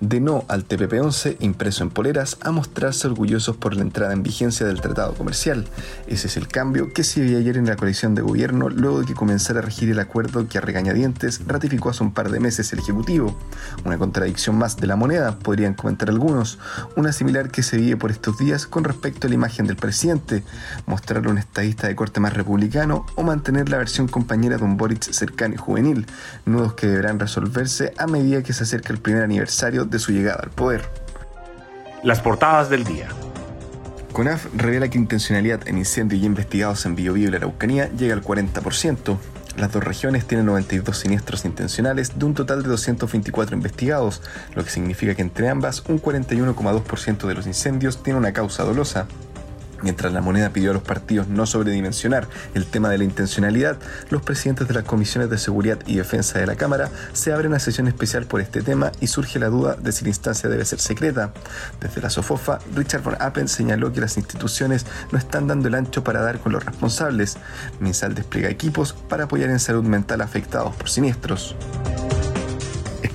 de no al TPP-11 impreso en poleras a mostrarse orgullosos por la entrada en vigencia del tratado comercial. Ese es el cambio que se vio ayer en la coalición de gobierno luego de que comenzara a regir el acuerdo que a regañadientes ratificó hace un par de meses el Ejecutivo. Una contradicción más de la moneda, podrían comentar algunos. Una similar que se vive por estos días con respecto a la imagen del presidente, mostrar un estadista de corte más republicano o mantener la versión compañera de un Boric cercano y juvenil, nudos que deberán resolverse a medida que se acerca el primer aniversario de su llegada al poder. Las portadas del día. CONAF revela que intencionalidad en incendios ya investigados en Biobío y la Araucanía llega al 40%. Las dos regiones tienen 92 siniestros intencionales de un total de 224 investigados, lo que significa que entre ambas un 41,2% de los incendios tiene una causa dolosa. Mientras la moneda pidió a los partidos no sobredimensionar el tema de la intencionalidad, los presidentes de las comisiones de seguridad y defensa de la Cámara se abren a sesión especial por este tema y surge la duda de si la instancia debe ser secreta. Desde la SOFOFA, Richard von Appen señaló que las instituciones no están dando el ancho para dar con los responsables. Minsal despliega equipos para apoyar en salud mental afectados por siniestros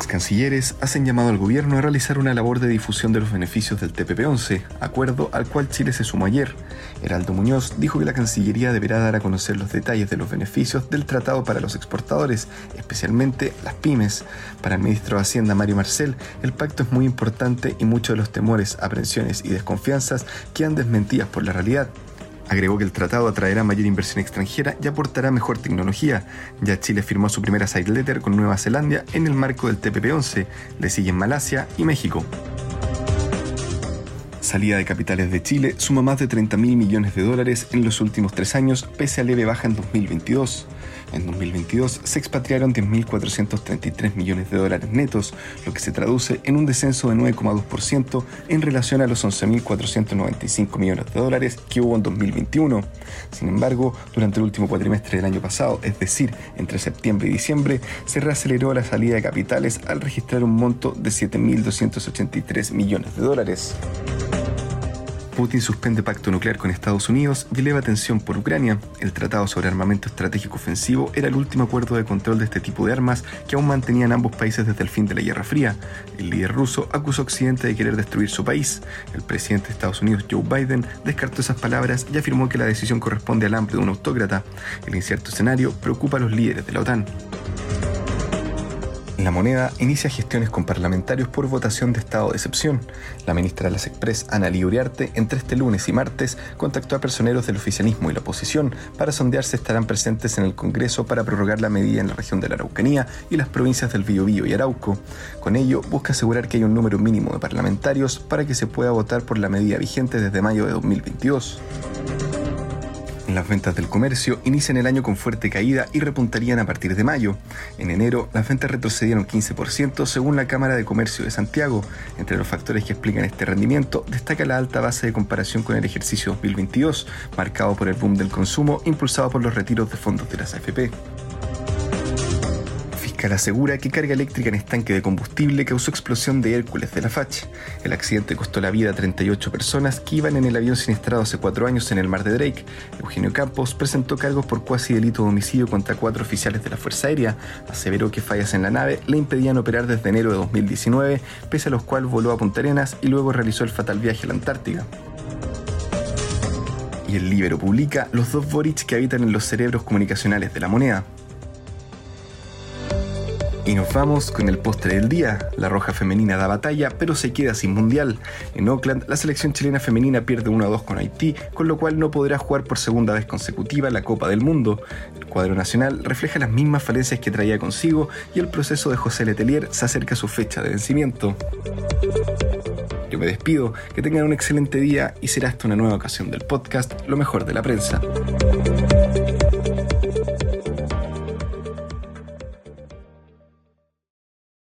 cancilleres hacen llamado al gobierno a realizar una labor de difusión de los beneficios del TPP-11, acuerdo al cual Chile se sumó ayer. Heraldo Muñoz dijo que la Cancillería deberá dar a conocer los detalles de los beneficios del tratado para los exportadores, especialmente las pymes. Para el ministro de Hacienda Mario Marcel, el pacto es muy importante y muchos de los temores, aprensiones y desconfianzas quedan desmentidas por la realidad. Agregó que el tratado atraerá mayor inversión extranjera y aportará mejor tecnología. Ya Chile firmó su primera side letter con Nueva Zelanda en el marco del TPP-11. Le siguen Malasia y México. Salida de capitales de Chile suma más de 30 mil millones de dólares en los últimos tres años, pese a leve baja en 2022. En 2022 se expatriaron 10.433 millones de dólares netos, lo que se traduce en un descenso de 9,2% en relación a los 11.495 millones de dólares que hubo en 2021. Sin embargo, durante el último cuatrimestre del año pasado, es decir, entre septiembre y diciembre, se reaceleró la salida de capitales al registrar un monto de 7.283 millones de dólares. Putin suspende pacto nuclear con Estados Unidos y eleva tensión por Ucrania. El Tratado sobre Armamento Estratégico Ofensivo era el último acuerdo de control de este tipo de armas que aún mantenían ambos países desde el fin de la Guerra Fría. El líder ruso acusó a Occidente de querer destruir su país. El presidente de Estados Unidos, Joe Biden, descartó esas palabras y afirmó que la decisión corresponde al hambre de un autócrata. El incierto escenario preocupa a los líderes de la OTAN. La moneda inicia gestiones con parlamentarios por votación de estado de excepción. La ministra de las Express, Ana Uriarte, entre este lunes y martes, contactó a personeros del oficialismo y la oposición para sondear si estarán presentes en el Congreso para prorrogar la medida en la región de la Araucanía y las provincias del Biobío y Arauco. Con ello, busca asegurar que hay un número mínimo de parlamentarios para que se pueda votar por la medida vigente desde mayo de 2022. Las ventas del comercio inician el año con fuerte caída y repuntarían a partir de mayo. En enero, las ventas retrocedieron 15% según la Cámara de Comercio de Santiago. Entre los factores que explican este rendimiento, destaca la alta base de comparación con el ejercicio 2022, marcado por el boom del consumo impulsado por los retiros de fondos de las AFP asegura que carga eléctrica en estanque de combustible causó explosión de Hércules de la FACH. El accidente costó la vida a 38 personas que iban en el avión siniestrado hace cuatro años en el mar de Drake. Eugenio Campos presentó cargos por cuasi delito de homicidio contra cuatro oficiales de la Fuerza Aérea. Aseveró que fallas en la nave le impedían operar desde enero de 2019, pese a los cuales voló a Punta Arenas y luego realizó el fatal viaje a la Antártica y el Libero publica los dos Boric que habitan en los cerebros comunicacionales de la moneda. Y nos vamos con el postre del día. La roja femenina da batalla, pero se queda sin mundial. En Oakland, la selección chilena femenina pierde 1 a 2 con Haití, con lo cual no podrá jugar por segunda vez consecutiva la Copa del Mundo. El cuadro nacional refleja las mismas falencias que traía consigo y el proceso de José Letelier se acerca a su fecha de vencimiento. Yo me despido, que tengan un excelente día y será hasta una nueva ocasión del podcast Lo mejor de la prensa.